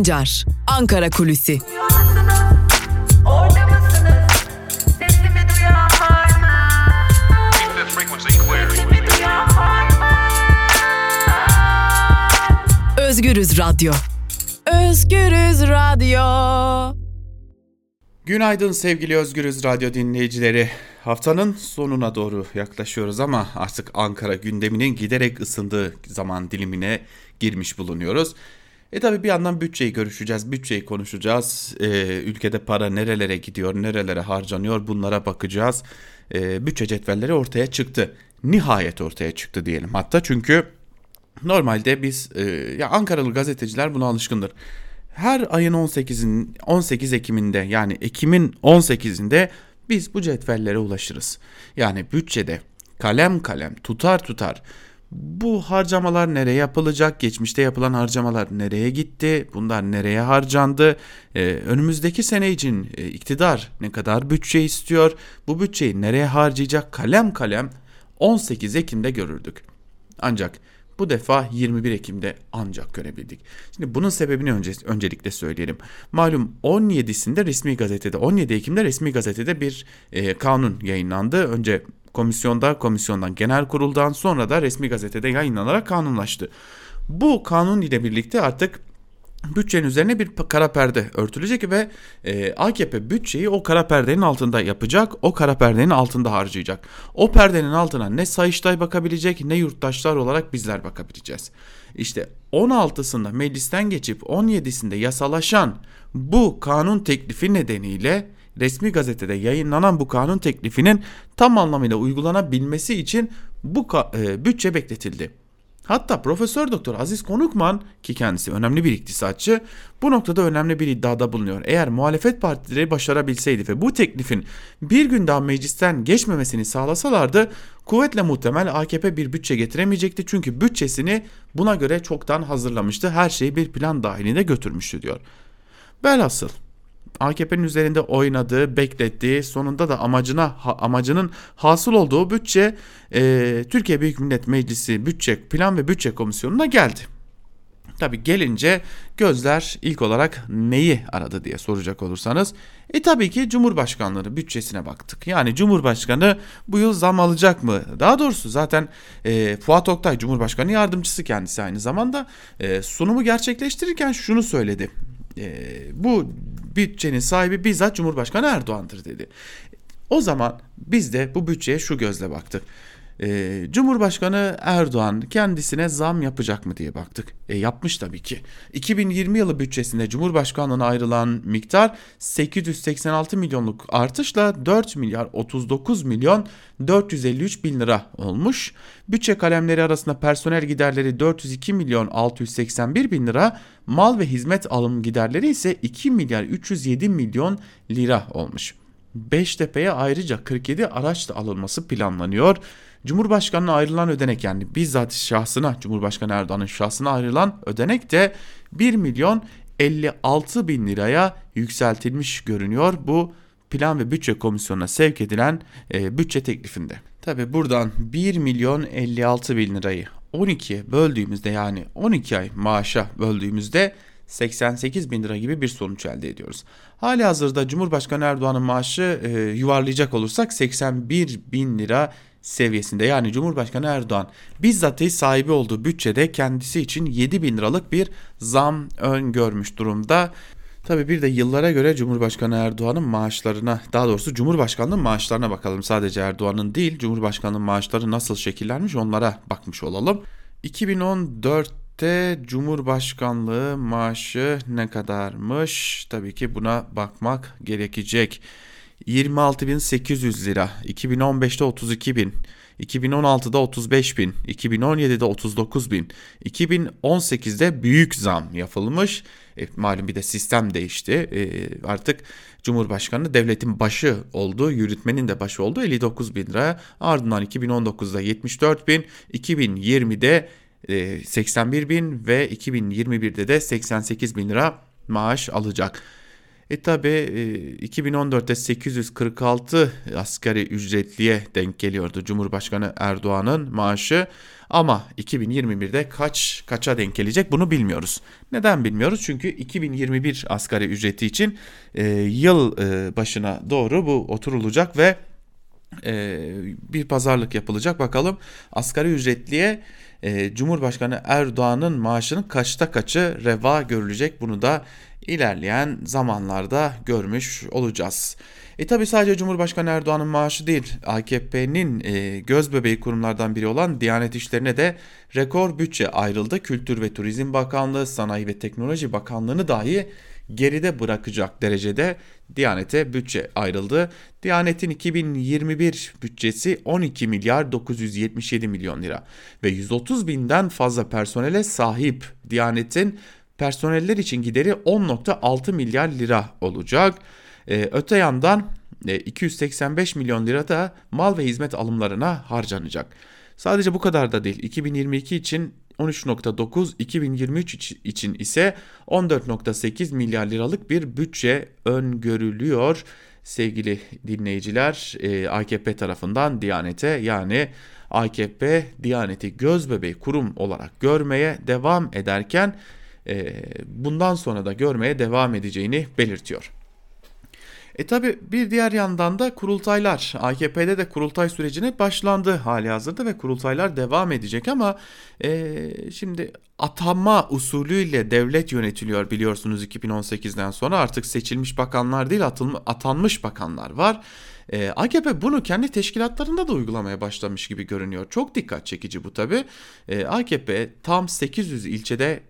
Sancar, Ankara Kulüsi. Özgürüz Radyo. Özgürüz Radyo. Günaydın sevgili Özgürüz Radyo dinleyicileri. Haftanın sonuna doğru yaklaşıyoruz ama artık Ankara gündeminin giderek ısındığı zaman dilimine girmiş bulunuyoruz. E tabi bir yandan bütçeyi görüşeceğiz, bütçeyi konuşacağız. E, ülkede para nerelere gidiyor, nerelere harcanıyor bunlara bakacağız. E, bütçe cetvelleri ortaya çıktı. Nihayet ortaya çıktı diyelim. Hatta çünkü normalde biz, e, ya Ankaralı gazeteciler buna alışkındır. Her ayın 18'in 18 Ekim'inde yani Ekim'in 18'inde biz bu cetvellere ulaşırız. Yani bütçede kalem kalem tutar tutar bu harcamalar nereye yapılacak? Geçmişte yapılan harcamalar nereye gitti? Bunlar nereye harcandı? Ee, önümüzdeki sene için e, iktidar ne kadar bütçe istiyor? Bu bütçeyi nereye harcayacak? Kalem kalem 18 Ekim'de görürdük. Ancak bu defa 21 Ekim'de ancak görebildik. Şimdi bunun sebebini önce, öncelikle söyleyelim. Malum 17'sinde resmi gazetede 17 Ekim'de resmi gazetede bir e, kanun yayınlandı. Önce komisyonda, komisyondan genel kuruldan sonra da resmi gazetede yayınlanarak kanunlaştı. Bu kanun ile birlikte artık bütçenin üzerine bir kara perde örtülecek ve e, AKP bütçeyi o kara perdenin altında yapacak, o kara perdenin altında harcayacak. O perdenin altına ne Sayıştay bakabilecek ne yurttaşlar olarak bizler bakabileceğiz. İşte 16'sında meclisten geçip 17'sinde yasalaşan bu kanun teklifi nedeniyle resmi gazetede yayınlanan bu kanun teklifinin tam anlamıyla uygulanabilmesi için bu e, bütçe bekletildi. Hatta Profesör Doktor Aziz Konukman ki kendisi önemli bir iktisatçı bu noktada önemli bir iddiada bulunuyor. Eğer muhalefet partileri başarabilseydi ve bu teklifin bir gün daha meclisten geçmemesini sağlasalardı kuvvetle muhtemel AKP bir bütçe getiremeyecekti. Çünkü bütçesini buna göre çoktan hazırlamıştı. Her şeyi bir plan dahilinde götürmüştü diyor. Velhasıl AKP'nin üzerinde oynadığı, beklettiği, sonunda da amacına amacının hasıl olduğu bütçe e, Türkiye Büyük Millet Meclisi Bütçe Plan ve Bütçe Komisyonu'na geldi. Tabi gelince gözler ilk olarak neyi aradı diye soracak olursanız e tabii ki Cumhurbaşkanlığı bütçesine baktık. Yani Cumhurbaşkanı bu yıl zam alacak mı? Daha doğrusu zaten e, Fuat Oktay Cumhurbaşkanı yardımcısı kendisi aynı zamanda e, sunumu gerçekleştirirken şunu söyledi. E, bu bütçenin sahibi bizzat Cumhurbaşkanı Erdoğan'dır dedi. O zaman biz de bu bütçeye şu gözle baktık. Ee, Cumhurbaşkanı Erdoğan kendisine zam yapacak mı diye baktık. E yapmış tabii ki. 2020 yılı bütçesinde Cumhurbaşkanlığına ayrılan miktar 886 milyonluk artışla 4 milyar 39 milyon 453 bin lira olmuş. Bütçe kalemleri arasında personel giderleri 402 milyon 681 bin lira, mal ve hizmet alım giderleri ise 2 milyar 307 milyon lira olmuş. Beştepe'ye ayrıca 47 araç da alınması planlanıyor. Cumhurbaşkanına ayrılan ödenek yani bizzat şahsına Cumhurbaşkanı Erdoğan'ın şahsına ayrılan ödenek de 1 milyon 56 bin liraya yükseltilmiş görünüyor. Bu Plan ve Bütçe Komisyonu'na sevk edilen e, bütçe teklifinde. Tabi buradan 1 milyon 56 bin lirayı 12'ye böldüğümüzde yani 12 ay maaşa böldüğümüzde 88 bin lira gibi bir sonuç elde ediyoruz. Hali hazırda Cumhurbaşkanı Erdoğan'ın maaşı e, yuvarlayacak olursak 81 bin lira seviyesinde yani Cumhurbaşkanı Erdoğan bizzat sahibi olduğu bütçede kendisi için 7 bin liralık bir zam öngörmüş durumda. Tabi bir de yıllara göre Cumhurbaşkanı Erdoğan'ın maaşlarına daha doğrusu Cumhurbaşkanlığının maaşlarına bakalım. Sadece Erdoğan'ın değil Cumhurbaşkanlığının maaşları nasıl şekillenmiş onlara bakmış olalım. 2014'te Cumhurbaşkanlığı maaşı ne kadarmış? Tabii ki buna bakmak gerekecek. 26.800 lira, 2015'te 32.000, 2016'da 35 bin, 2017'de 39 bin, 2018'de büyük zam yapılmış. E, malum bir de sistem değişti. E, artık Cumhurbaşkanı devletin başı oldu, yürütmenin de başı oldu 59 bin lira. Ardından 2019'da 74 bin, 2020'de e, 81 bin ve 2021'de de 88 bin lira maaş alacak. E tabi 2014'te 846 asgari ücretliye denk geliyordu Cumhurbaşkanı Erdoğan'ın maaşı. Ama 2021'de kaç kaça denk gelecek bunu bilmiyoruz. Neden bilmiyoruz? Çünkü 2021 asgari ücreti için e, yıl e, başına doğru bu oturulacak ve e, bir pazarlık yapılacak. Bakalım asgari ücretliye e, Cumhurbaşkanı Erdoğan'ın maaşının kaçta kaçı reva görülecek bunu da ilerleyen zamanlarda görmüş olacağız. E tabi sadece Cumhurbaşkanı Erdoğan'ın maaşı değil AKP'nin e, göz bebeği kurumlardan biri olan Diyanet İşleri'ne de rekor bütçe ayrıldı. Kültür ve Turizm Bakanlığı, Sanayi ve Teknoloji Bakanlığı'nı dahi geride bırakacak derecede Diyanet'e bütçe ayrıldı. Diyanet'in 2021 bütçesi 12 milyar 977 milyon lira ve 130 binden fazla personele sahip Diyanet'in personeller için gideri 10.6 milyar lira olacak. Ee, öte yandan 285 e, milyon lira da mal ve hizmet alımlarına harcanacak. Sadece bu kadar da değil. 2022 için 13.9, 2023 için ise 14.8 milyar liralık bir bütçe öngörülüyor. Sevgili dinleyiciler e, AKP tarafından Diyanet'e yani AKP Diyanet'i göz bebeği kurum olarak görmeye devam ederken bundan sonra da görmeye devam edeceğini belirtiyor. E tabi bir diğer yandan da kurultaylar AKP'de de kurultay sürecine başlandı hali hazırda ve kurultaylar devam edecek ama e, şimdi atanma usulüyle devlet yönetiliyor biliyorsunuz 2018'den sonra artık seçilmiş bakanlar değil atılma, atanmış bakanlar var. E, AKP bunu kendi teşkilatlarında da uygulamaya başlamış gibi görünüyor. Çok dikkat çekici bu tabi. E, AKP tam 800 ilçede e,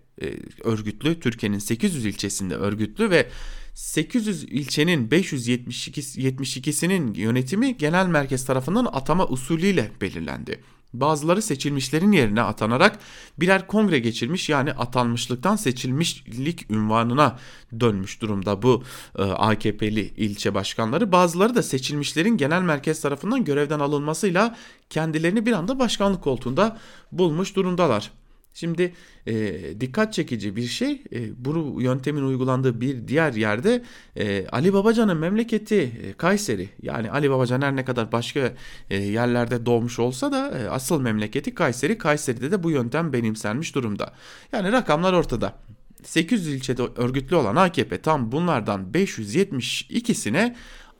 örgütlü, Türkiye'nin 800 ilçesinde örgütlü ve 800 ilçenin 572'sinin yönetimi genel merkez tarafından atama usulüyle belirlendi. Bazıları seçilmişlerin yerine atanarak birer kongre geçirmiş yani atanmışlıktan seçilmişlik ünvanına dönmüş durumda bu e, AKP'li ilçe başkanları. Bazıları da seçilmişlerin genel merkez tarafından görevden alınmasıyla kendilerini bir anda başkanlık koltuğunda bulmuş durumdalar. Şimdi e, dikkat çekici bir şey e, bu yöntemin uygulandığı bir diğer yerde e, Ali Babacan'ın memleketi e, Kayseri. Yani Ali Babacan her ne kadar başka e, yerlerde doğmuş olsa da e, asıl memleketi Kayseri. Kayseri'de de bu yöntem benimsenmiş durumda. Yani rakamlar ortada. 800 ilçede örgütlü olan AKP tam bunlardan 572'sine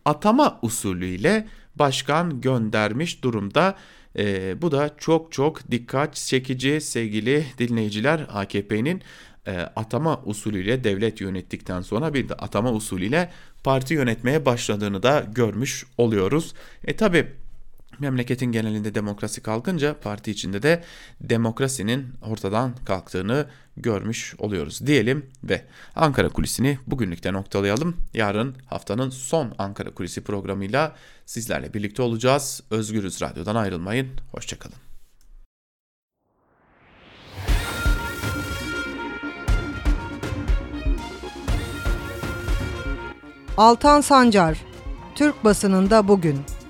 atama usulüyle başkan göndermiş durumda. E, bu da çok çok dikkat çekici sevgili dinleyiciler AKP'nin e, atama usulüyle devlet yönettikten sonra bir de atama usulüyle parti yönetmeye başladığını da görmüş oluyoruz. E tabi memleketin genelinde demokrasi kalkınca parti içinde de demokrasinin ortadan kalktığını görmüş oluyoruz diyelim ve Ankara Kulisi'ni bugünlükte noktalayalım. Yarın haftanın son Ankara Kulisi programıyla sizlerle birlikte olacağız. Özgürüz Radyo'dan ayrılmayın. Hoşçakalın. Altan Sancar, Türk basınında bugün.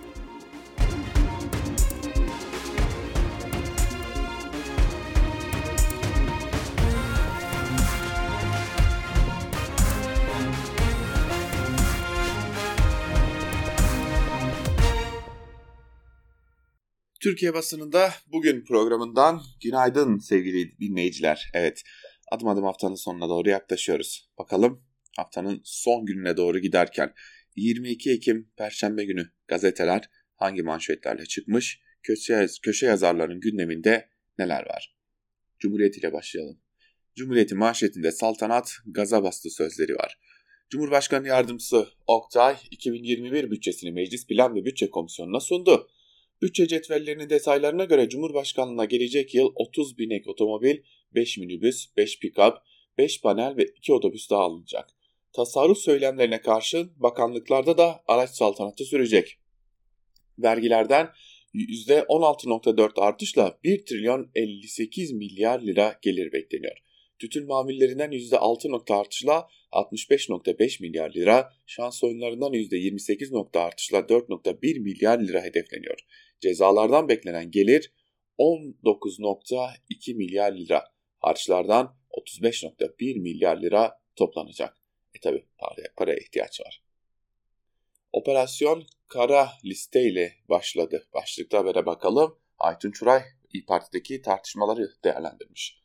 Türkiye basınında bugün programından günaydın sevgili dinleyiciler. Evet adım adım haftanın sonuna doğru yaklaşıyoruz. Bakalım haftanın son gününe doğru giderken 22 Ekim Perşembe günü gazeteler hangi manşetlerle çıkmış? Köşe, köşe yazarların gündeminde neler var? Cumhuriyet ile başlayalım. Cumhuriyet'in manşetinde saltanat gaza bastı sözleri var. Cumhurbaşkanı Yardımcısı Oktay 2021 bütçesini Meclis Plan ve Bütçe Komisyonu'na sundu. Bütçe cetvellerinin detaylarına göre Cumhurbaşkanlığına gelecek yıl 30 binek otomobil, 5 minibüs, 5 pick-up, 5 panel ve 2 otobüs daha alınacak. Tasarruf söylemlerine karşın bakanlıklarda da araç saltanatı sürecek. Vergilerden %16.4 artışla 1 trilyon 58 milyar lira gelir bekleniyor. Tütün mamullerinden %6 artışla 65.5 milyar lira, şans oyunlarından %28 artışla 4.1 milyar lira hedefleniyor. Cezalardan beklenen gelir 19.2 milyar lira. Harçlardan 35.1 milyar lira toplanacak. E tabi paraya, paraya ihtiyaç var. Operasyon kara listeyle başladı. Başlıkta habere bakalım. Aytun Çuray İyi Parti'deki tartışmaları değerlendirmiş.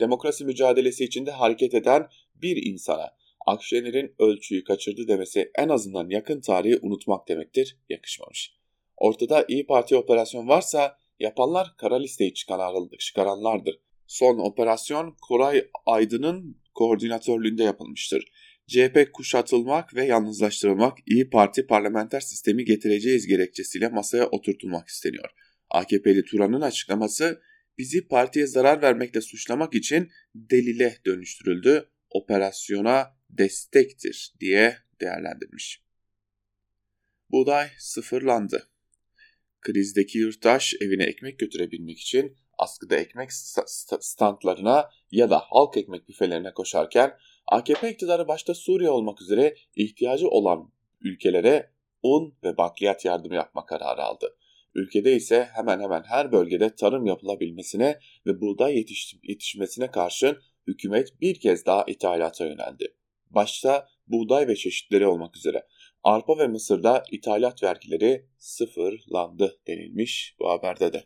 Demokrasi mücadelesi içinde hareket eden bir insana Akşener'in ölçüyü kaçırdı demesi en azından yakın tarihi unutmak demektir, yakışmamış. Ortada İyi Parti operasyon varsa yapanlar kara listeyi çıkaranlardır. Son operasyon Koray Aydın'ın koordinatörlüğünde yapılmıştır. CHP kuşatılmak ve yalnızlaştırılmak İyi Parti parlamenter sistemi getireceğiz gerekçesiyle masaya oturtulmak isteniyor. AKP'li Turan'ın açıklaması bizi partiye zarar vermekle suçlamak için delile dönüştürüldü, operasyona destektir diye değerlendirmiş. Buğday sıfırlandı. Krizdeki yurttaş evine ekmek götürebilmek için askıda ekmek standlarına ya da halk ekmek büfelerine koşarken AKP iktidarı başta Suriye olmak üzere ihtiyacı olan ülkelere un ve bakliyat yardımı yapma kararı aldı. Ülkede ise hemen hemen her bölgede tarım yapılabilmesine ve buğday yetiş yetişmesine karşın hükümet bir kez daha ithalata yöneldi. Başta buğday ve çeşitleri olmak üzere arpa ve mısırda ithalat vergileri sıfırlandı denilmiş bu haberde de.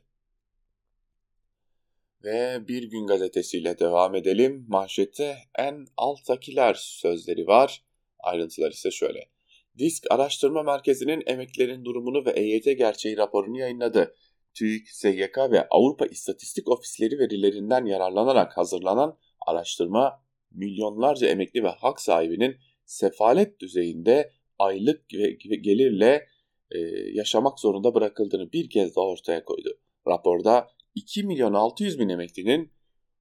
Ve Bir Gün gazetesiyle devam edelim. Manşette en alttakiler sözleri var. Ayrıntılar ise şöyle. Disk Araştırma Merkezi'nin emeklilerin durumunu ve EYT gerçeği raporunu yayınladı. TÜİK, SGK ve Avrupa İstatistik Ofisleri verilerinden yararlanarak hazırlanan araştırma milyonlarca emekli ve hak sahibinin sefalet düzeyinde aylık gelirle e, yaşamak zorunda bırakıldığını bir kez daha ortaya koydu. Raporda 2 milyon 600 bin emeklinin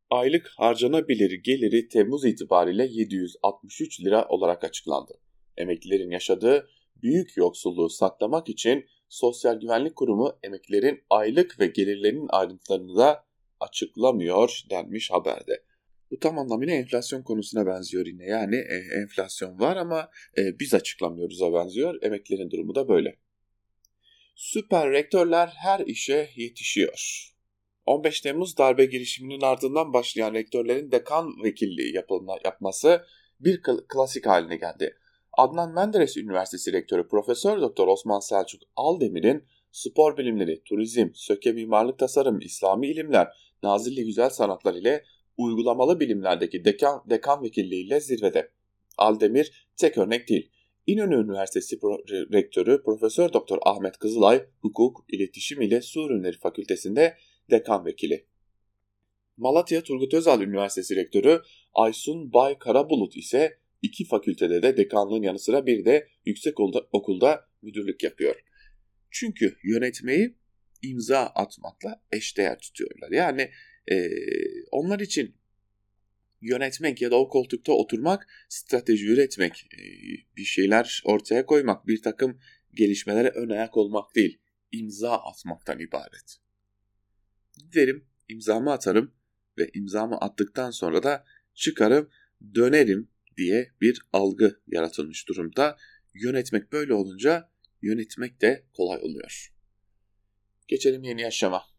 aylık harcanabilir geliri Temmuz itibariyle 763 lira olarak açıklandı. Emeklilerin yaşadığı büyük yoksulluğu saklamak için Sosyal Güvenlik Kurumu emeklilerin aylık ve gelirlerinin ayrıntılarını da açıklamıyor denmiş haberde. Bu tam anlamıyla enflasyon konusuna benziyor yine. Yani e, enflasyon var ama e, biz açıklamıyoruz'a benziyor. Emeklilerin durumu da böyle. Süper rektörler her işe yetişiyor. 15 Temmuz darbe girişiminin ardından başlayan rektörlerin dekan vekilliği yapılma, yapması bir klasik haline geldi. Adnan Menderes Üniversitesi Rektörü Profesör Doktor Osman Selçuk Aldemir'in spor bilimleri, turizm, söke mimarlık tasarım, İslami ilimler, Nazilli güzel sanatlar ile uygulamalı bilimlerdeki dekan, dekan vekilliğiyle zirvede. Aldemir tek örnek değil. İnönü Üniversitesi Rektörü Profesör Doktor Ahmet Kızılay, Hukuk, İletişim ile Su Ürünleri Fakültesi'nde dekan vekili. Malatya Turgut Özal Üniversitesi Rektörü Aysun Bay Karabulut ise iki fakültede de dekanlığın yanı sıra bir de yüksek okulda müdürlük yapıyor. Çünkü yönetmeyi imza atmakla eşdeğer tutuyorlar. Yani e, onlar için yönetmek ya da o koltukta oturmak, strateji üretmek, e, bir şeyler ortaya koymak, bir takım gelişmelere ön ayak olmak değil, imza atmaktan ibaret. Giderim, imzamı atarım ve imzamı attıktan sonra da çıkarım, dönerim diye bir algı yaratılmış durumda. Yönetmek böyle olunca yönetmek de kolay oluyor. Geçelim yeni yaşama.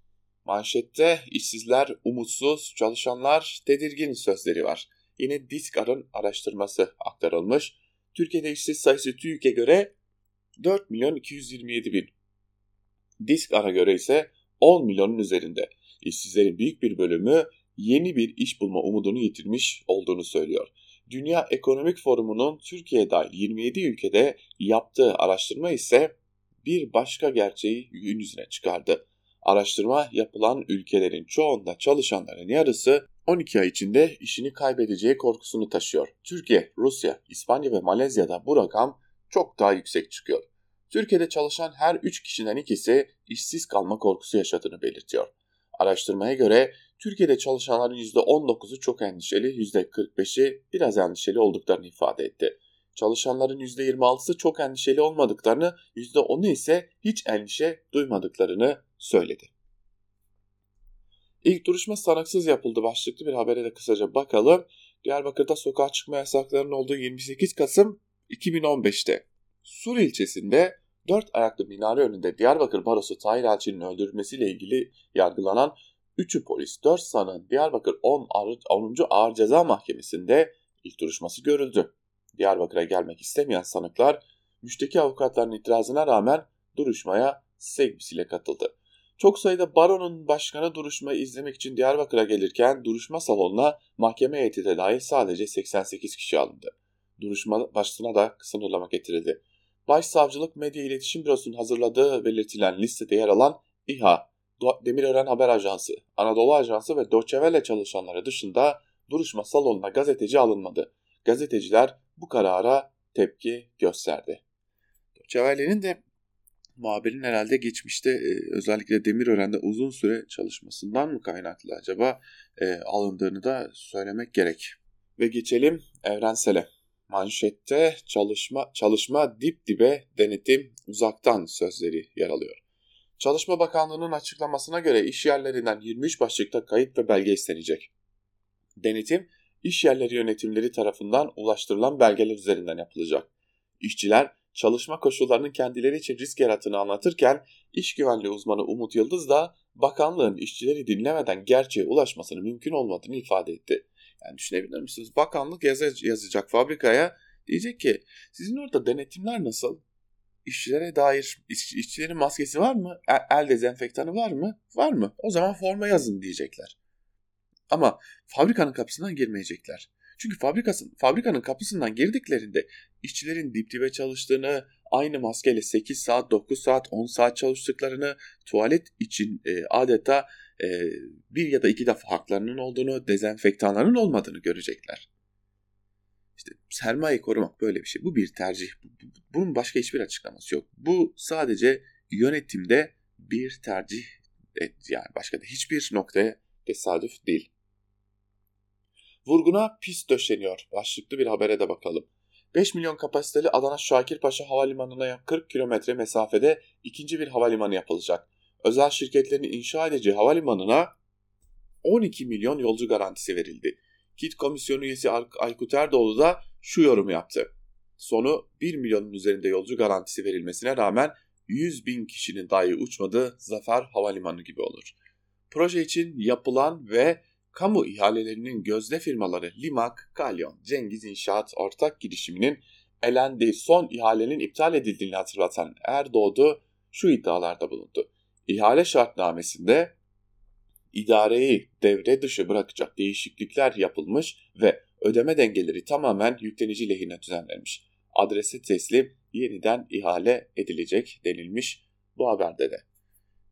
Manşette işsizler umutsuz, çalışanlar tedirgin sözleri var. Yine Diskar'ın araştırması aktarılmış. Türkiye'de işsiz sayısı TÜİK'e göre 4 milyon 227 bin. Diskar'a göre ise 10 milyonun üzerinde. İşsizlerin büyük bir bölümü yeni bir iş bulma umudunu yitirmiş olduğunu söylüyor. Dünya Ekonomik Forumu'nun Türkiye dahil 27 ülkede yaptığı araştırma ise bir başka gerçeği gün yüzüne çıkardı. Araştırma yapılan ülkelerin çoğunda çalışanların yarısı 12 ay içinde işini kaybedeceği korkusunu taşıyor. Türkiye, Rusya, İspanya ve Malezya'da bu rakam çok daha yüksek çıkıyor. Türkiye'de çalışan her 3 kişiden ikisi işsiz kalma korkusu yaşadığını belirtiyor. Araştırmaya göre Türkiye'de çalışanların %19'u çok endişeli, %45'i biraz endişeli olduklarını ifade etti. Çalışanların %26'sı çok endişeli olmadıklarını, %10'u ise hiç endişe duymadıklarını söyledi. İlk duruşma sanıksız yapıldı başlıklı bir habere de kısaca bakalım. Diyarbakır'da sokağa çıkma yasaklarının olduğu 28 Kasım 2015'te Sur ilçesinde dört ayaklı minare önünde Diyarbakır Barosu Tahir Elçi'nin öldürülmesiyle ilgili yargılanan 3'ü polis 4 sanığın Diyarbakır 10. 10. Ağır Ceza Mahkemesi'nde ilk duruşması görüldü. Diyarbakır'a gelmek istemeyen sanıklar müşteki avukatların itirazına rağmen duruşmaya sevgisiyle katıldı. Çok sayıda baronun başkanı duruşmayı izlemek için Diyarbakır'a gelirken duruşma salonuna mahkeme heyeti de dahil sadece 88 kişi alındı. Duruşma başlığına da sınırlama getirildi. Başsavcılık Medya İletişim Bürosu'nun hazırladığı belirtilen listede yer alan İHA, Demirören Haber Ajansı, Anadolu Ajansı ve Doçevele çalışanları dışında duruşma salonuna gazeteci alınmadı. Gazeteciler bu karara tepki gösterdi. Doçevele'nin de muhabirin herhalde geçmişte e, özellikle Demirören'de uzun süre çalışmasından mı kaynaklı acaba e, alındığını da söylemek gerek. Ve geçelim evrensele. Manşette çalışma çalışma dip dibe denetim uzaktan sözleri yer alıyor. Çalışma Bakanlığı'nın açıklamasına göre iş yerlerinden 23 başlıkta kayıt ve belge istenecek. Denetim, iş yerleri yönetimleri tarafından ulaştırılan belgeler üzerinden yapılacak. İşçiler, çalışma koşullarının kendileri için risk yarattığını anlatırken, iş güvenliği uzmanı Umut Yıldız da bakanlığın işçileri dinlemeden gerçeğe ulaşmasının mümkün olmadığını ifade etti. Yani düşünebilir misiniz? Bakanlık yazacak fabrikaya diyecek ki sizin orada denetimler nasıl? işçilere dair iş, işçilerin maskesi var mı? El, el dezenfektanı var mı? Var mı? O zaman forma yazın diyecekler. Ama fabrikanın kapısından girmeyecekler. Çünkü fabrikasın, fabrikanın kapısından girdiklerinde işçilerin dip dibe çalıştığını, aynı maskeyle 8 saat, 9 saat, 10 saat çalıştıklarını, tuvalet için e, adeta e, bir ya da iki defa haklarının olduğunu, dezenfektanların olmadığını görecekler. İşte sermaye korumak böyle bir şey. Bu bir tercih. Bunun başka hiçbir açıklaması yok. Bu sadece yönetimde bir tercih yani başka da hiçbir noktaya tesadüf değil. Vurguna pist döşeniyor. Başlıklı bir habere de bakalım. 5 milyon kapasiteli Adana Şakirpaşa Havalimanı'na 40 kilometre mesafede ikinci bir havalimanı yapılacak. Özel şirketlerin inşa edeceği havalimanına 12 milyon yolcu garantisi verildi. KİT komisyonu üyesi Aykut Erdoğdu da şu yorum yaptı. Sonu 1 milyonun üzerinde yolcu garantisi verilmesine rağmen 100 bin kişinin dahi uçmadığı Zafer Havalimanı gibi olur. Proje için yapılan ve kamu ihalelerinin gözde firmaları Limak, Kalyon, Cengiz İnşaat ortak girişiminin elendiği son ihalenin iptal edildiğini hatırlatan Erdoğdu şu iddialarda bulundu. İhale şartnamesinde idareyi devre dışı bırakacak değişiklikler yapılmış ve ödeme dengeleri tamamen yüklenici lehine düzenlenmiş. Adresi teslim yeniden ihale edilecek denilmiş bu haberde de.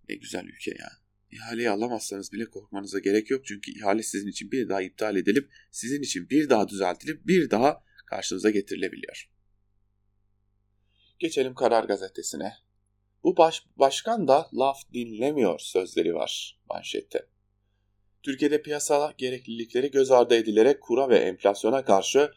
Ne güzel ülke ya. İhaleyi alamazsanız bile korkmanıza gerek yok çünkü ihale sizin için bir daha iptal edilip sizin için bir daha düzeltilip bir daha karşınıza getirilebiliyor. Geçelim Karar Gazetesi'ne. Bu baş, başkan da laf dinlemiyor sözleri var manşette. Türkiye'de piyasa gereklilikleri göz ardı edilerek kura ve enflasyona karşı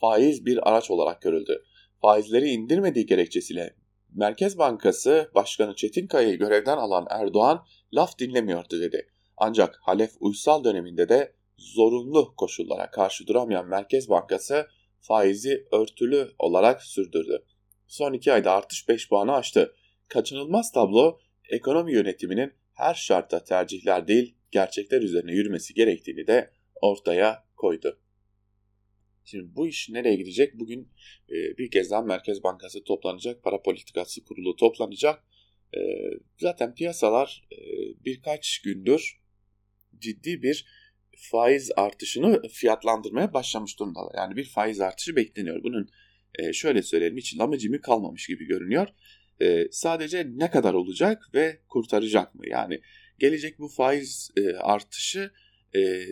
faiz bir araç olarak görüldü. Faizleri indirmediği gerekçesiyle Merkez Bankası Başkanı Çetinkaya'yı görevden alan Erdoğan laf dinlemiyordu dedi. Ancak Halef Uysal döneminde de zorunlu koşullara karşı duramayan Merkez Bankası faizi örtülü olarak sürdürdü. Son iki ayda artış 5 puanı aştı. Kaçınılmaz tablo ekonomi yönetiminin her şartta tercihler değil gerçekler üzerine yürümesi gerektiğini de ortaya koydu. Şimdi bu iş nereye gidecek? Bugün e, bir kez daha Merkez Bankası toplanacak, para politikası kurulu toplanacak. E, zaten piyasalar e, birkaç gündür ciddi bir faiz artışını fiyatlandırmaya başlamış durumdalar. Yani bir faiz artışı bekleniyor. Bunun e, şöyle söyleyelim hiç lamıcımı kalmamış gibi görünüyor. E, sadece ne kadar olacak ve kurtaracak mı? Yani gelecek bu faiz e, artışı e,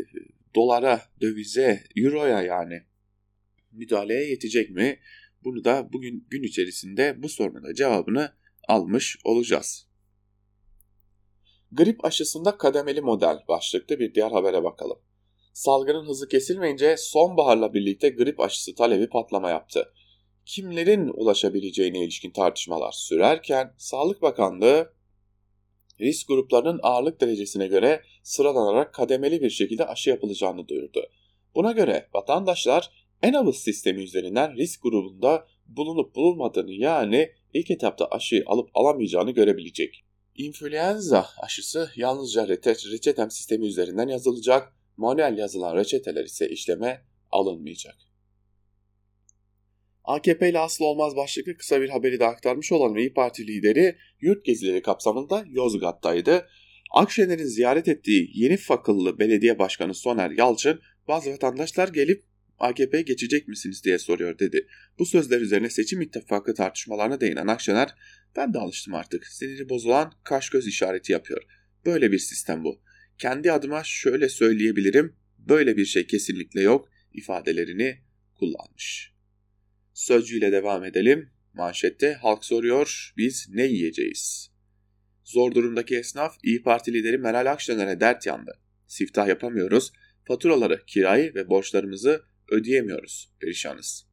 dolara, dövize, euroya yani müdahaleye yetecek mi? Bunu da bugün gün içerisinde bu sorunun cevabını almış olacağız. Grip aşısında kademeli model başlıklı bir diğer habere bakalım. Salgının hızı kesilmeyince sonbaharla birlikte grip aşısı talebi patlama yaptı. Kimlerin ulaşabileceğine ilişkin tartışmalar sürerken Sağlık Bakanlığı risk gruplarının ağırlık derecesine göre sıralanarak kademeli bir şekilde aşı yapılacağını duyurdu. Buna göre vatandaşlar Enavus sistemi üzerinden risk grubunda bulunup bulunmadığını yani ilk etapta aşıyı alıp alamayacağını görebilecek. İnfluenza aşısı yalnızca reçetem sistemi üzerinden yazılacak, manuel yazılan reçeteler ise işleme alınmayacak. AKP ile aslı olmaz başlıklı kısa bir haberi de aktarmış olan İyi Parti lideri yurt gezileri kapsamında Yozgat'taydı. Akşener'in ziyaret ettiği yeni fakıllı belediye başkanı Soner Yalçın bazı vatandaşlar gelip AKP'ye geçecek misiniz diye soruyor dedi. Bu sözler üzerine seçim ittifakı tartışmalarına değinen Akşener ben de alıştım artık siniri bozulan kaş göz işareti yapıyor. Böyle bir sistem bu. Kendi adıma şöyle söyleyebilirim böyle bir şey kesinlikle yok ifadelerini kullanmış. Sözcüyle devam edelim. Manşette halk soruyor biz ne yiyeceğiz? Zor durumdaki esnaf İyi Parti lideri Meral Akşener'e dert yandı. Siftah yapamıyoruz, faturaları, kirayı ve borçlarımızı ödeyemiyoruz, perişanız.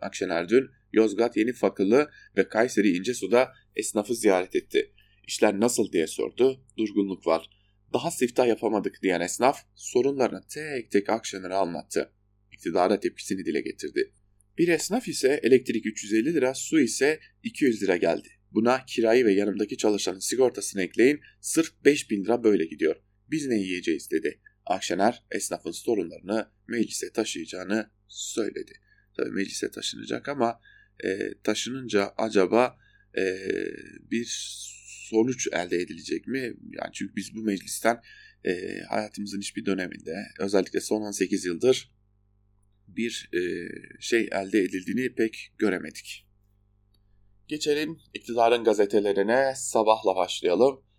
Akşener dün Yozgat Yeni Fakılı ve Kayseri İncesu'da esnafı ziyaret etti. İşler nasıl diye sordu, durgunluk var. Daha siftah yapamadık diyen esnaf sorunlarını tek tek Akşener'e anlattı. İktidara tepkisini dile getirdi. Bir esnaf ise elektrik 350 lira, su ise 200 lira geldi. Buna kirayı ve yanımdaki çalışanın sigortasını ekleyin, sırf 5000 lira böyle gidiyor. Biz ne yiyeceğiz dedi. Akşener esnafın sorunlarını meclise taşıyacağını söyledi. Tabii meclise taşınacak ama e, taşınınca acaba e, bir sonuç elde edilecek mi? Yani çünkü biz bu meclisten e, hayatımızın hiçbir döneminde özellikle son 18 yıldır bir e, şey elde edildiğini pek göremedik. Geçelim iktidarın gazetelerine sabahla başlayalım.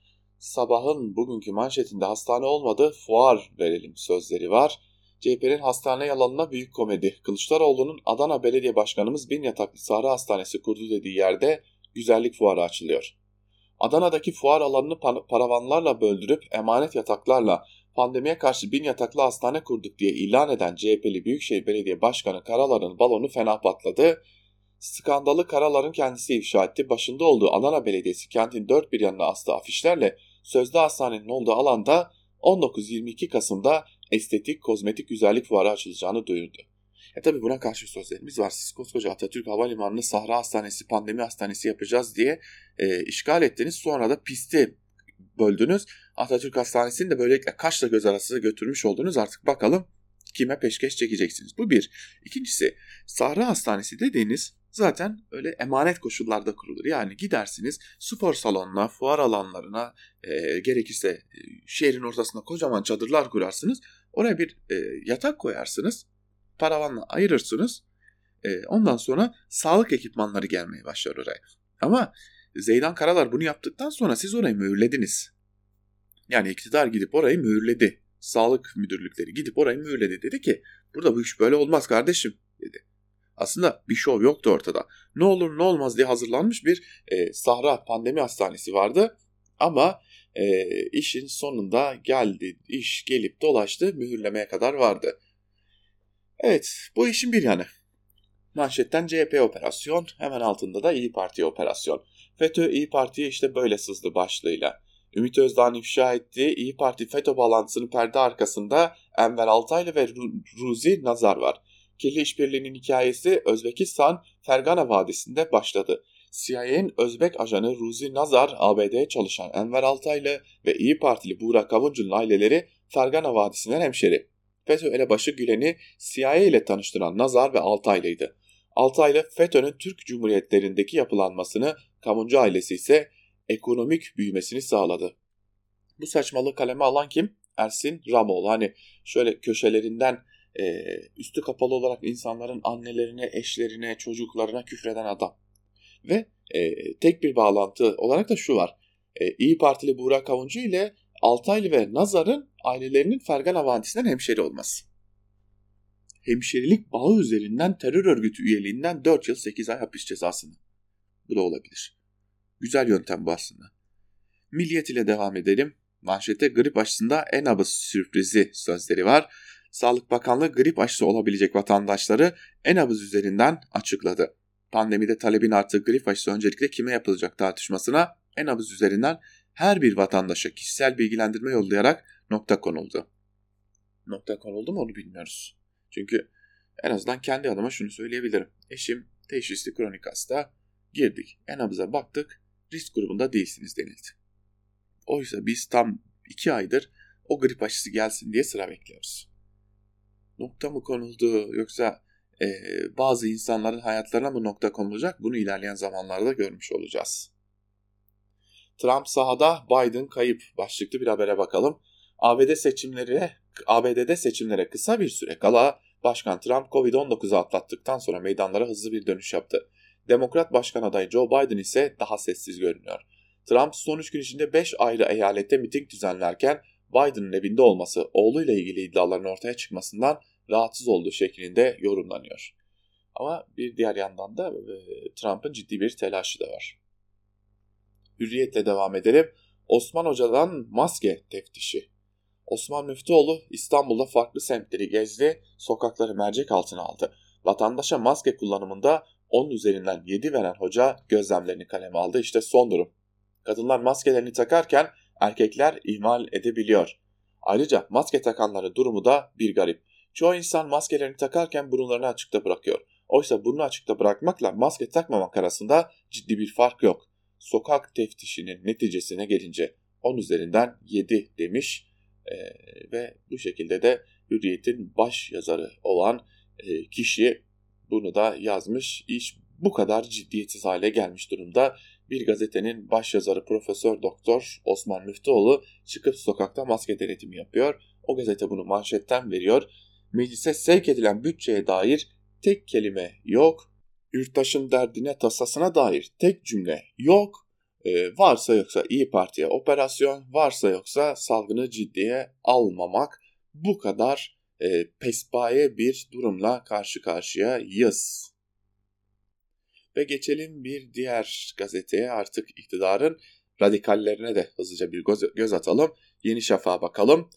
Sabahın bugünkü manşetinde hastane olmadı fuar verelim sözleri var. CHP'nin hastane yalanına büyük komedi. Kılıçdaroğlu'nun Adana Belediye Başkanımız bin yataklı Sahra Hastanesi kurdu dediği yerde güzellik fuarı açılıyor. Adana'daki fuar alanını paravanlarla böldürüp emanet yataklarla pandemiye karşı bin yataklı hastane kurduk diye ilan eden CHP'li Büyükşehir Belediye Başkanı Karalar'ın balonu fena patladı. Skandalı Karalar'ın kendisi ifşa etti. Başında olduğu Adana Belediyesi kentin dört bir yanına astığı afişlerle sözde hastanenin olduğu alanda 19-22 Kasım'da estetik kozmetik güzellik fuarı açılacağını duyurdu. E tabi buna karşı sözlerimiz var. Siz koskoca Atatürk Havalimanı'nı Sahra Hastanesi, pandemi hastanesi yapacağız diye e, işgal ettiniz. Sonra da pisti böldünüz. Atatürk Hastanesi'ni de böylelikle kaşla göz arası götürmüş oldunuz. Artık bakalım kime peşkeş çekeceksiniz. Bu bir. İkincisi Sahra Hastanesi dediğiniz zaten öyle emanet koşullarda kurulur. Yani gidersiniz spor salonuna, fuar alanlarına, e, gerekirse e, şehrin ortasında kocaman çadırlar kurarsınız. Oraya bir e, yatak koyarsınız, paravanla ayırırsınız. E, ondan sonra sağlık ekipmanları gelmeye başlar oraya. Ama Zeydan Karalar bunu yaptıktan sonra siz orayı mühürlediniz. Yani iktidar gidip orayı mühürledi. Sağlık müdürlükleri gidip orayı mühürledi. Dedi ki burada bu iş böyle olmaz kardeşim dedi. Aslında bir şov yoktu ortada. Ne olur ne olmaz diye hazırlanmış bir e, Sahra Pandemi Hastanesi vardı. Ama e, işin sonunda geldi, iş gelip dolaştı, mühürlemeye kadar vardı. Evet, bu işin bir yanı. Manşetten CHP operasyon, hemen altında da İyi Parti operasyon. FETÖ İyi Parti'ye işte böyle sızdı başlığıyla. Ümit Özdağ'ın ifşa ettiği İyi Parti FETÖ bağlantısının perde arkasında Enver Altaylı ve Ruzi Nazar var. Kirli işbirliğinin hikayesi Özbekistan Fergana Vadisi'nde başladı. CIA'nin Özbek ajanı Ruzi Nazar, ABD'ye çalışan Enver Altaylı ve İyi Partili Burak Kavuncu'nun aileleri Fergana Vadisi'nden hemşeri. FETÖ elebaşı Gülen'i CIA ile tanıştıran Nazar ve Altaylı'ydı. Altaylı FETÖ'nün Türk Cumhuriyetlerindeki yapılanmasını, Kavuncu ailesi ise ekonomik büyümesini sağladı. Bu saçmalığı kaleme alan kim? Ersin Ramoğlu. Hani şöyle köşelerinden e, üstü kapalı olarak insanların annelerine, eşlerine, çocuklarına küfreden adam. Ve e, tek bir bağlantı olarak da şu var. E, İyi Partili Burak Kavuncu ile Altaylı ve Nazar'ın ailelerinin Fergana Vadisi'nden hemşeri olması. Hemşerilik bağı üzerinden terör örgütü üyeliğinden 4 yıl 8 ay hapis cezasını. Bu da olabilir. Güzel yöntem bu aslında. Milliyet ile devam edelim. Manşette grip aşısında en abız sürprizi sözleri var. Sağlık Bakanlığı grip aşısı olabilecek vatandaşları en abız üzerinden açıkladı. Pandemide talebin arttığı grip aşısı öncelikle kime yapılacak tartışmasına en abız üzerinden her bir vatandaşa kişisel bilgilendirme yollayarak nokta konuldu. Nokta konuldu mu onu bilmiyoruz. Çünkü en azından kendi adıma şunu söyleyebilirim. Eşim teşhisli kronik hasta. Girdik. En abize baktık. Risk grubunda değilsiniz denildi. Oysa biz tam iki aydır o grip aşısı gelsin diye sıra bekliyoruz. Nokta mı konuldu yoksa e, bazı insanların hayatlarına mı nokta konulacak bunu ilerleyen zamanlarda görmüş olacağız. Trump sahada Biden kayıp başlıklı bir habere bakalım. ABD seçimleri ABD'de seçimlere kısa bir süre kala Başkan Trump Covid-19'u atlattıktan sonra meydanlara hızlı bir dönüş yaptı. Demokrat Başkan adayı Joe Biden ise daha sessiz görünüyor. Trump son 3 gün içinde 5 ayrı eyalette miting düzenlerken Biden'ın evinde olması oğluyla ilgili iddiaların ortaya çıkmasından rahatsız olduğu şeklinde yorumlanıyor. Ama bir diğer yandan da e, Trump'ın ciddi bir telaşı da var. Hürriyetle devam edelim. Osman Hoca'dan maske teftişi. Osman Müftüoğlu İstanbul'da farklı semtleri gezdi, sokakları mercek altına aldı. Vatandaşa maske kullanımında 10 üzerinden 7 veren hoca gözlemlerini kaleme aldı. İşte son durum. Kadınlar maskelerini takarken erkekler ihmal edebiliyor. Ayrıca maske takanların durumu da bir garip. Çoğu insan maskelerini takarken burunlarını açıkta bırakıyor. Oysa burnu açıkta bırakmakla maske takmamak arasında ciddi bir fark yok. Sokak teftişinin neticesine gelince 10 üzerinden 7 demiş e, ve bu şekilde de Hürriyet'in baş yazarı olan e, kişi bunu da yazmış. İş bu kadar ciddiyetsiz hale gelmiş durumda. Bir gazetenin baş yazarı Profesör Doktor Osman Müftüoğlu çıkıp sokakta maske denetimi yapıyor. O gazete bunu manşetten veriyor. Meclise sevk edilen bütçeye dair tek kelime yok. Yurttaşın derdine tasasına dair tek cümle yok. Ee, varsa yoksa İyi Parti'ye operasyon, varsa yoksa salgını ciddiye almamak. Bu kadar e, pespaye bir durumla karşı karşıyayız. Ve geçelim bir diğer gazeteye artık iktidarın radikallerine de hızlıca bir göz, göz atalım. Yeni Şafak'a bakalım.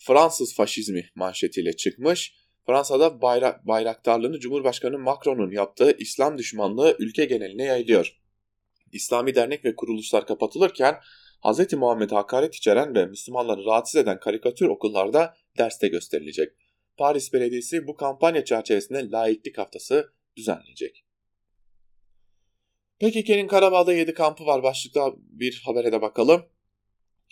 Fransız faşizmi manşetiyle çıkmış. Fransa'da bayrak, bayraktarlığını Cumhurbaşkanı Macron'un yaptığı İslam düşmanlığı ülke geneline yayılıyor. İslami dernek ve kuruluşlar kapatılırken Hz. Muhammed'e hakaret içeren ve Müslümanları rahatsız eden karikatür okullarda derste gösterilecek. Paris Belediyesi bu kampanya çerçevesinde laiklik haftası düzenleyecek. PKK'nin Karabağ'da 7 kampı var başlıkta bir habere de bakalım.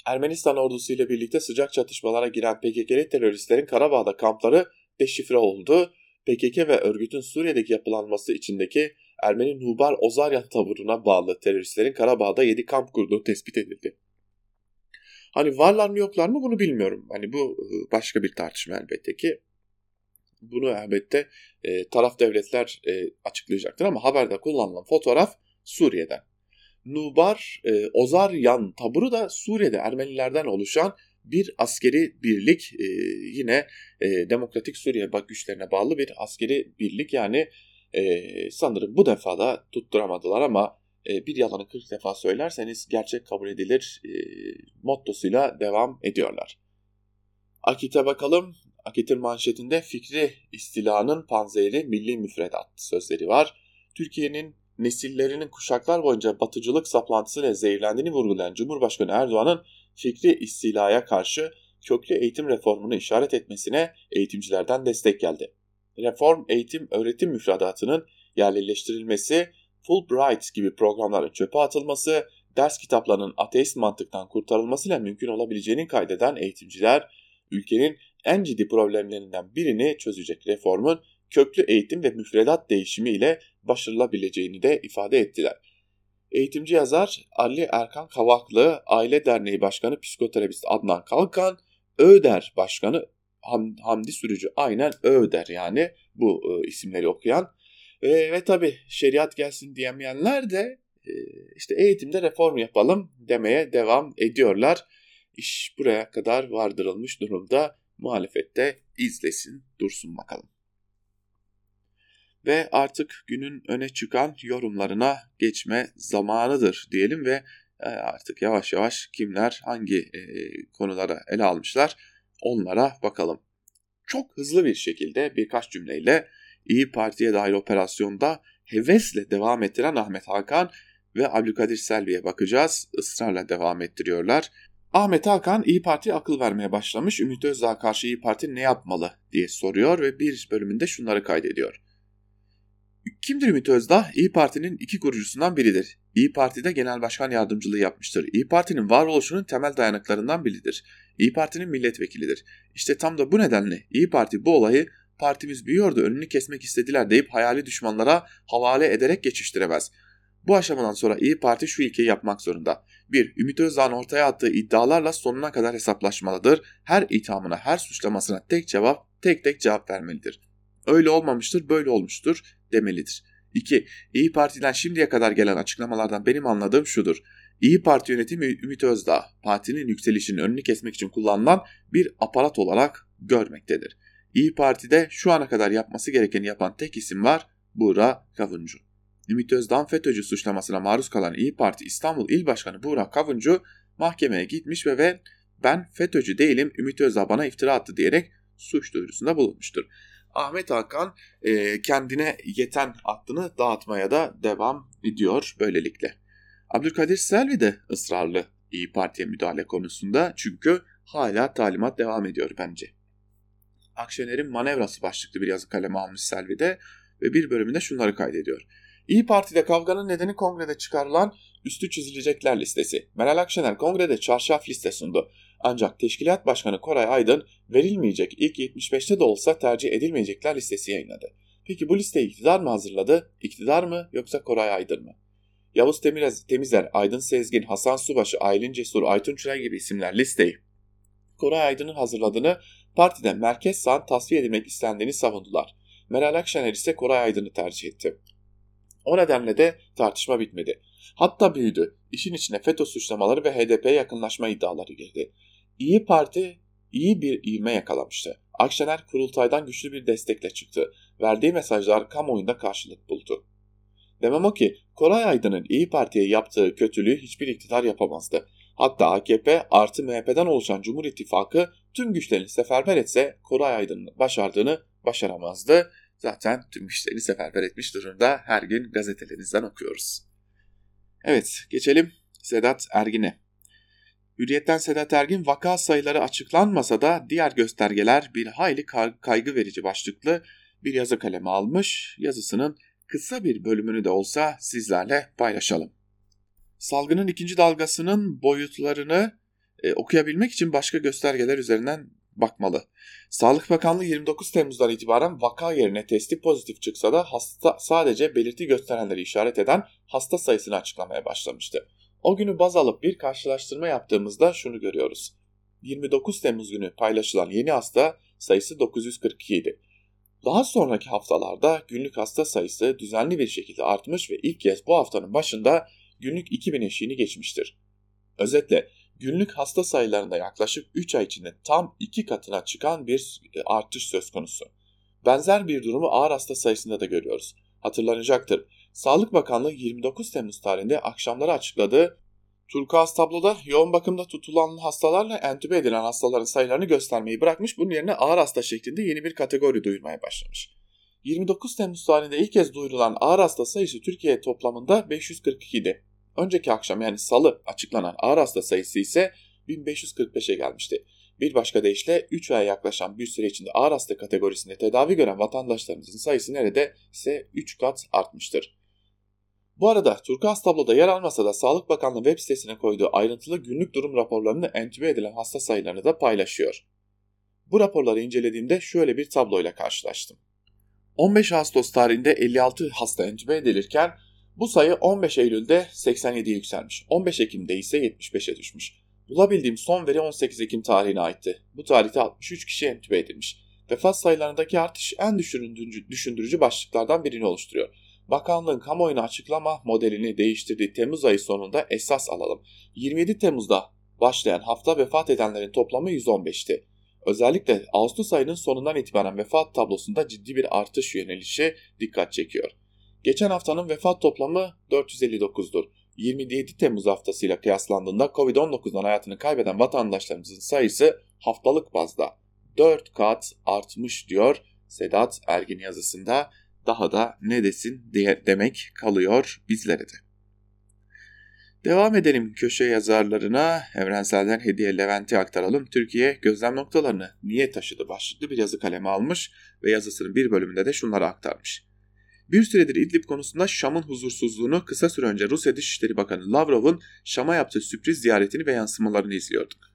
Ermenistan ordusu ile birlikte sıcak çatışmalara giren PKK'li teröristlerin Karabağ'da kampları deşifre oldu. PKK ve örgütün Suriye'deki yapılanması içindeki Ermeni Nubar Ozaryan taburuna bağlı teröristlerin Karabağ'da 7 kamp kurduğu tespit edildi. Hani varlar mı yoklar mı bunu bilmiyorum. Hani bu ıı, başka bir tartışma elbette ki. Bunu elbette e, taraf devletler e, açıklayacaktır ama haberde kullanılan fotoğraf Suriye'den. Nubar e, Ozaryan taburu da Suriye'de Ermenilerden oluşan bir askeri birlik e, yine e, Demokratik Suriye güçlerine bağlı bir askeri birlik yani e, sanırım bu defa da tutturamadılar ama e, bir yalanı 40 defa söylerseniz gerçek kabul edilir e, mottosuyla devam ediyorlar. Akit'e bakalım. Akit'in manşetinde fikri istilanın panzehri milli müfredat sözleri var. Türkiye'nin nesillerinin kuşaklar boyunca batıcılık saplantısıyla zehirlendiğini vurgulayan Cumhurbaşkanı Erdoğan'ın fikri istilaya karşı köklü eğitim reformunu işaret etmesine eğitimcilerden destek geldi. Reform eğitim öğretim müfredatının yerleştirilmesi, Fulbright gibi programların çöpe atılması, ders kitaplarının ateist mantıktan kurtarılmasıyla mümkün olabileceğini kaydeden eğitimciler, ülkenin en ciddi problemlerinden birini çözecek reformun köklü eğitim ve müfredat değişimi ile başarılabileceğini de ifade ettiler. Eğitimci yazar Ali Erkan Kavaklı, Aile Derneği Başkanı Psikoterapist Adnan Kalkan, Öder Başkanı Ham, Hamdi Sürücü aynen Öder yani bu e, isimleri okuyan e, ve tabi şeriat gelsin diyemeyenler de e, işte eğitimde reform yapalım demeye devam ediyorlar. İş buraya kadar vardırılmış durumda muhalefette izlesin dursun bakalım ve artık günün öne çıkan yorumlarına geçme zamanıdır diyelim ve e, artık yavaş yavaş kimler hangi e, konulara ele almışlar onlara bakalım. Çok hızlı bir şekilde birkaç cümleyle İyi Parti'ye dair operasyonda hevesle devam ettiren Ahmet Hakan ve Abdülkadir Selvi'ye bakacağız. Israrla devam ettiriyorlar. Ahmet Hakan İyi Parti akıl vermeye başlamış. Ümit Özdağ karşı İyi Parti ne yapmalı diye soruyor ve bir bölümünde şunları kaydediyor. Kimdir Ümit Özdağ? İyi Parti'nin iki kurucusundan biridir. İyi Parti'de genel başkan yardımcılığı yapmıştır. İyi Parti'nin varoluşunun temel dayanaklarından biridir. İyi Parti'nin milletvekilidir. İşte tam da bu nedenle İyi Parti bu olayı partimiz büyüyordu önünü kesmek istediler deyip hayali düşmanlara havale ederek geçiştiremez. Bu aşamadan sonra İyi Parti şu ilkeyi yapmak zorunda. 1. Ümit Özdağ'ın ortaya attığı iddialarla sonuna kadar hesaplaşmalıdır. Her ithamına, her suçlamasına tek cevap, tek tek cevap vermelidir. Öyle olmamıştır, böyle olmuştur demelidir. 2. İyi Parti'den şimdiye kadar gelen açıklamalardan benim anladığım şudur. İyi Parti yönetimi Ümit Özdağ, partinin yükselişinin önünü kesmek için kullanılan bir aparat olarak görmektedir. İyi Parti'de şu ana kadar yapması gerekeni yapan tek isim var, Buğra Kavuncu. Ümit Özdağ FETÖ'cü suçlamasına maruz kalan İyi Parti İstanbul İl Başkanı Buğra Kavuncu mahkemeye gitmiş ve, ve ben FETÖ'cü değilim Ümit Özdağ bana iftira attı diyerek suç duyurusunda bulunmuştur. Ahmet Hakan e, kendine yeten aklını dağıtmaya da devam ediyor böylelikle. Abdülkadir Selvi de ısrarlı İyi Parti'ye müdahale konusunda çünkü hala talimat devam ediyor bence. Akşener'in manevrası başlıklı bir yazı kaleme almış Selvi'de ve bir bölümünde şunları kaydediyor. İyi Parti'de kavganın nedeni kongrede çıkarılan üstü çizilecekler listesi. Meral Akşener kongrede çarşaf liste sundu. Ancak Teşkilat Başkanı Koray Aydın verilmeyecek ilk 75'te de olsa tercih edilmeyecekler listesi yayınladı. Peki bu listeyi iktidar mı hazırladı? İktidar mı yoksa Koray Aydın mı? Yavuz Temizer, Aydın Sezgin, Hasan Subaşı, Aylin Cesur, Aytun Çıray gibi isimler listeyi Koray Aydın'ın hazırladığını partiden merkez sağ tasfiye edilmek istendiğini savundular. Meral Akşener ise Koray Aydın'ı tercih etti. O nedenle de tartışma bitmedi. Hatta büyüdü. İşin içine FETÖ suçlamaları ve HDP'ye yakınlaşma iddiaları girdi. İyi Parti iyi bir ivme yakalamıştı. Akşener kurultaydan güçlü bir destekle çıktı. Verdiği mesajlar kamuoyunda karşılık buldu. Demem o ki Koray Aydın'ın İyi Parti'ye yaptığı kötülüğü hiçbir iktidar yapamazdı. Hatta AKP artı MHP'den oluşan Cumhur İttifakı tüm güçlerini seferber etse Koray Aydın'ın başardığını başaramazdı. Zaten tüm güçlerini seferber etmiş durumda her gün gazetelerinizden okuyoruz. Evet geçelim Sedat Ergin'e. Hürriyetten Sedat Ergin vaka sayıları açıklanmasa da diğer göstergeler bir hayli kaygı verici başlıklı bir yazı kalemi almış. Yazısının kısa bir bölümünü de olsa sizlerle paylaşalım. Salgının ikinci dalgasının boyutlarını e, okuyabilmek için başka göstergeler üzerinden bakmalı. Sağlık Bakanlığı 29 Temmuz'dan itibaren vaka yerine testi pozitif çıksa da hasta sadece belirti gösterenleri işaret eden hasta sayısını açıklamaya başlamıştı. O günü baz alıp bir karşılaştırma yaptığımızda şunu görüyoruz. 29 Temmuz günü paylaşılan yeni hasta sayısı 942 idi. Daha sonraki haftalarda günlük hasta sayısı düzenli bir şekilde artmış ve ilk kez bu haftanın başında günlük 2000 eşiğini geçmiştir. Özetle günlük hasta sayılarında yaklaşık 3 ay içinde tam 2 katına çıkan bir e, artış söz konusu. Benzer bir durumu ağır hasta sayısında da görüyoruz. Hatırlanacaktır. Sağlık Bakanlığı 29 Temmuz tarihinde akşamları açıkladığı Turkuaz tabloda yoğun bakımda tutulan hastalarla entübe edilen hastaların sayılarını göstermeyi bırakmış, bunun yerine ağır hasta şeklinde yeni bir kategori duyurmaya başlamış. 29 Temmuz tarihinde ilk kez duyurulan ağır hasta sayısı Türkiye toplamında 542 idi. Önceki akşam yani salı açıklanan ağır hasta sayısı ise 1545'e gelmişti. Bir başka deyişle 3 aya yaklaşan bir süre içinde ağır hasta kategorisinde tedavi gören vatandaşlarımızın sayısı neredeyse 3 kat artmıştır. Bu arada Turkuaz tabloda yer almasa da Sağlık Bakanlığı web sitesine koyduğu ayrıntılı günlük durum raporlarını entübe edilen hasta sayılarını da paylaşıyor. Bu raporları incelediğimde şöyle bir tabloyla karşılaştım. 15 Ağustos tarihinde 56 hasta entübe edilirken bu sayı 15 Eylül'de 87'ye yükselmiş. 15 Ekim'de ise 75'e düşmüş. Bulabildiğim son veri 18 Ekim tarihine aitti. Bu tarihte 63 kişi entübe edilmiş. Vefat sayılarındaki artış en düşündürücü, düşündürücü başlıklardan birini oluşturuyor. Bakanlığın kamuoyuna açıklama modelini değiştirdiği Temmuz ayı sonunda esas alalım. 27 Temmuz'da başlayan hafta vefat edenlerin toplamı 115'ti. Özellikle Ağustos ayının sonundan itibaren vefat tablosunda ciddi bir artış yönelişi dikkat çekiyor. Geçen haftanın vefat toplamı 459'dur. 27 Temmuz haftasıyla kıyaslandığında Covid-19'dan hayatını kaybeden vatandaşlarımızın sayısı haftalık bazda 4 kat artmış diyor Sedat Ergin yazısında. Daha da ne desin diye demek kalıyor bizlere de. Devam edelim köşe yazarlarına. Evrenselden Hediye Levent'i aktaralım. Türkiye gözlem noktalarını niye taşıdı başlıklı bir yazı kalemi almış ve yazısının bir bölümünde de şunları aktarmış. Bir süredir İdlib konusunda Şam'ın huzursuzluğunu kısa süre önce Rusya Dışişleri Bakanı Lavrov'un Şam'a yaptığı sürpriz ziyaretini ve yansımalarını izliyorduk.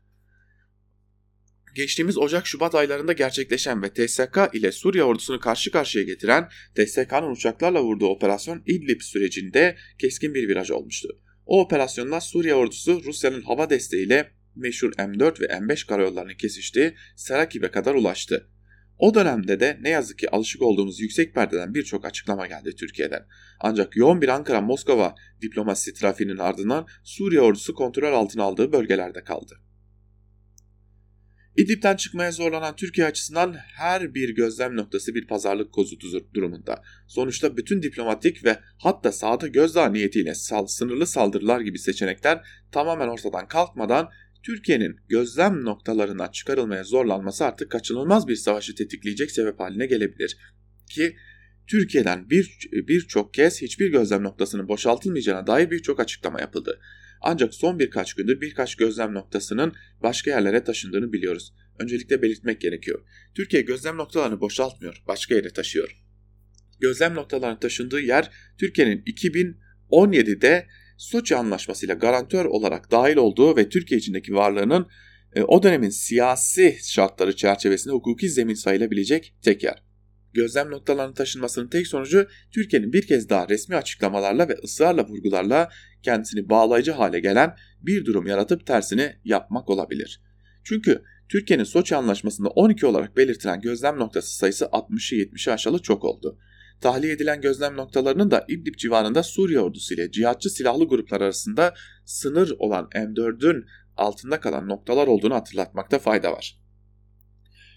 Geçtiğimiz Ocak-Şubat aylarında gerçekleşen ve TSK ile Suriye ordusunu karşı karşıya getiren TSK'nın uçaklarla vurduğu operasyon İdlib sürecinde keskin bir viraj olmuştu. O operasyonda Suriye ordusu Rusya'nın hava desteğiyle meşhur M4 ve M5 karayollarını kesişti, Serakib'e kadar ulaştı. O dönemde de ne yazık ki alışık olduğumuz yüksek perdeden birçok açıklama geldi Türkiye'den. Ancak yoğun bir Ankara-Moskova diplomasi trafiğinin ardından Suriye ordusu kontrol altına aldığı bölgelerde kaldı. İdlib'den çıkmaya zorlanan Türkiye açısından her bir gözlem noktası bir pazarlık kozu durumunda. Sonuçta bütün diplomatik ve hatta sahada gözdağı niyetiyle sınırlı saldırılar gibi seçenekler tamamen ortadan kalkmadan Türkiye'nin gözlem noktalarından çıkarılmaya zorlanması artık kaçınılmaz bir savaşı tetikleyecek sebep haline gelebilir. Ki Türkiye'den bir birçok kez hiçbir gözlem noktasının boşaltılmayacağına dair birçok açıklama yapıldı. Ancak son birkaç gündür birkaç gözlem noktasının başka yerlere taşındığını biliyoruz. Öncelikle belirtmek gerekiyor. Türkiye gözlem noktalarını boşaltmıyor, başka yere taşıyor. Gözlem noktalarının taşındığı yer Türkiye'nin 2017'de Soçi Anlaşması'yla garantör olarak dahil olduğu ve Türkiye içindeki varlığının e, o dönemin siyasi şartları çerçevesinde hukuki zemin sayılabilecek tek yer. Gözlem noktalarının taşınmasının tek sonucu Türkiye'nin bir kez daha resmi açıklamalarla ve ısrarla vurgularla kendisini bağlayıcı hale gelen bir durum yaratıp tersini yapmak olabilir. Çünkü Türkiye'nin Soçi Anlaşması'nda 12 olarak belirtilen gözlem noktası sayısı 60'ı 70'i aşalı çok oldu. Tahliye edilen gözlem noktalarının da İdlib civarında Suriye ordusu ile cihatçı silahlı gruplar arasında sınır olan M4'ün altında kalan noktalar olduğunu hatırlatmakta fayda var.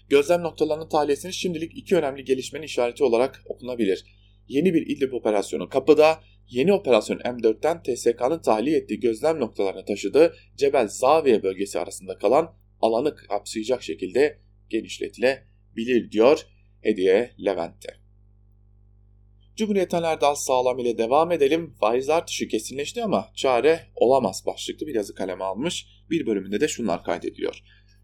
Gözlem noktalarının tahliyesini şimdilik iki önemli gelişmenin işareti olarak okunabilir. Yeni bir İdlib operasyonu kapıda, yeni operasyon M4'ten TSK'nın tahliye ettiği gözlem noktalarını taşıdığı Cebel Zaviye bölgesi arasında kalan alanı kapsayacak şekilde genişletilebilir diyor Hediye Levent'te. Cumhuriyet Erdal sağlam ile devam edelim. Faiz artışı kesinleşti ama çare olamaz başlıklı bir yazı kaleme almış. Bir bölümünde de şunlar kaydediliyor.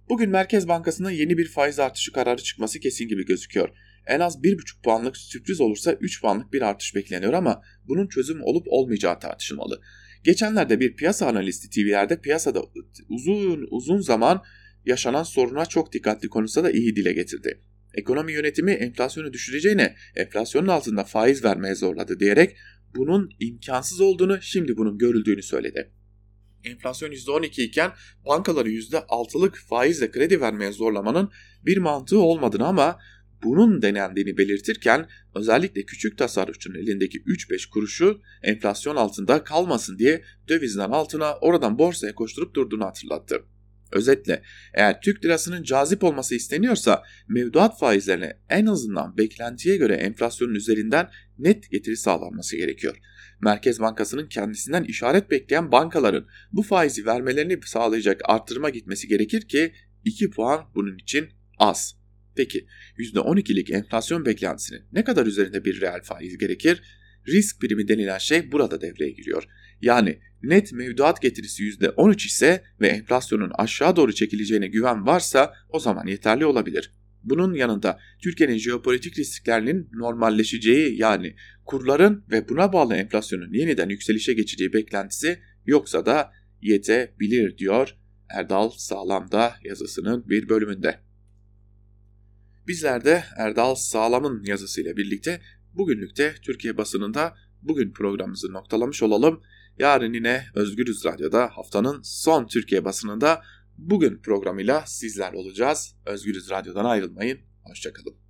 Bugün Merkez Bankası'nın yeni bir faiz artışı kararı çıkması kesin gibi gözüküyor. En az 1,5 puanlık sürpriz olursa 3 puanlık bir artış bekleniyor ama bunun çözüm olup olmayacağı tartışılmalı. Geçenlerde bir piyasa analisti TV'lerde piyasada uzun uzun zaman yaşanan soruna çok dikkatli konuşsa da iyi dile getirdi. Ekonomi yönetimi enflasyonu düşüreceğine enflasyonun altında faiz vermeye zorladı diyerek bunun imkansız olduğunu şimdi bunun görüldüğünü söyledi. Enflasyon %12 iken bankaları %6'lık faizle kredi vermeye zorlamanın bir mantığı olmadığını ama bunun denendiğini belirtirken özellikle küçük tasarrufçunun elindeki 3-5 kuruşu enflasyon altında kalmasın diye dövizden altına oradan borsaya koşturup durduğunu hatırlattı. Özetle eğer Türk lirasının cazip olması isteniyorsa mevduat faizlerine en azından beklentiye göre enflasyonun üzerinden net getiri sağlanması gerekiyor. Merkez Bankası'nın kendisinden işaret bekleyen bankaların bu faizi vermelerini sağlayacak arttırma gitmesi gerekir ki 2 puan bunun için az. Peki %12'lik enflasyon beklentisinin ne kadar üzerinde bir reel faiz gerekir? Risk primi denilen şey burada devreye giriyor. Yani net mevduat getirisi %13 ise ve enflasyonun aşağı doğru çekileceğine güven varsa o zaman yeterli olabilir. Bunun yanında Türkiye'nin jeopolitik risklerinin normalleşeceği yani kurların ve buna bağlı enflasyonun yeniden yükselişe geçeceği beklentisi yoksa da yetebilir diyor Erdal Sağlam'da yazısının bir bölümünde. Bizler de Erdal Sağlam'ın yazısıyla birlikte bugünlükte Türkiye basınında bugün programımızı noktalamış olalım. Yarın yine Özgürüz Radyo'da haftanın son Türkiye basınında bugün programıyla sizler olacağız. Özgürüz Radyo'dan ayrılmayın. Hoşçakalın.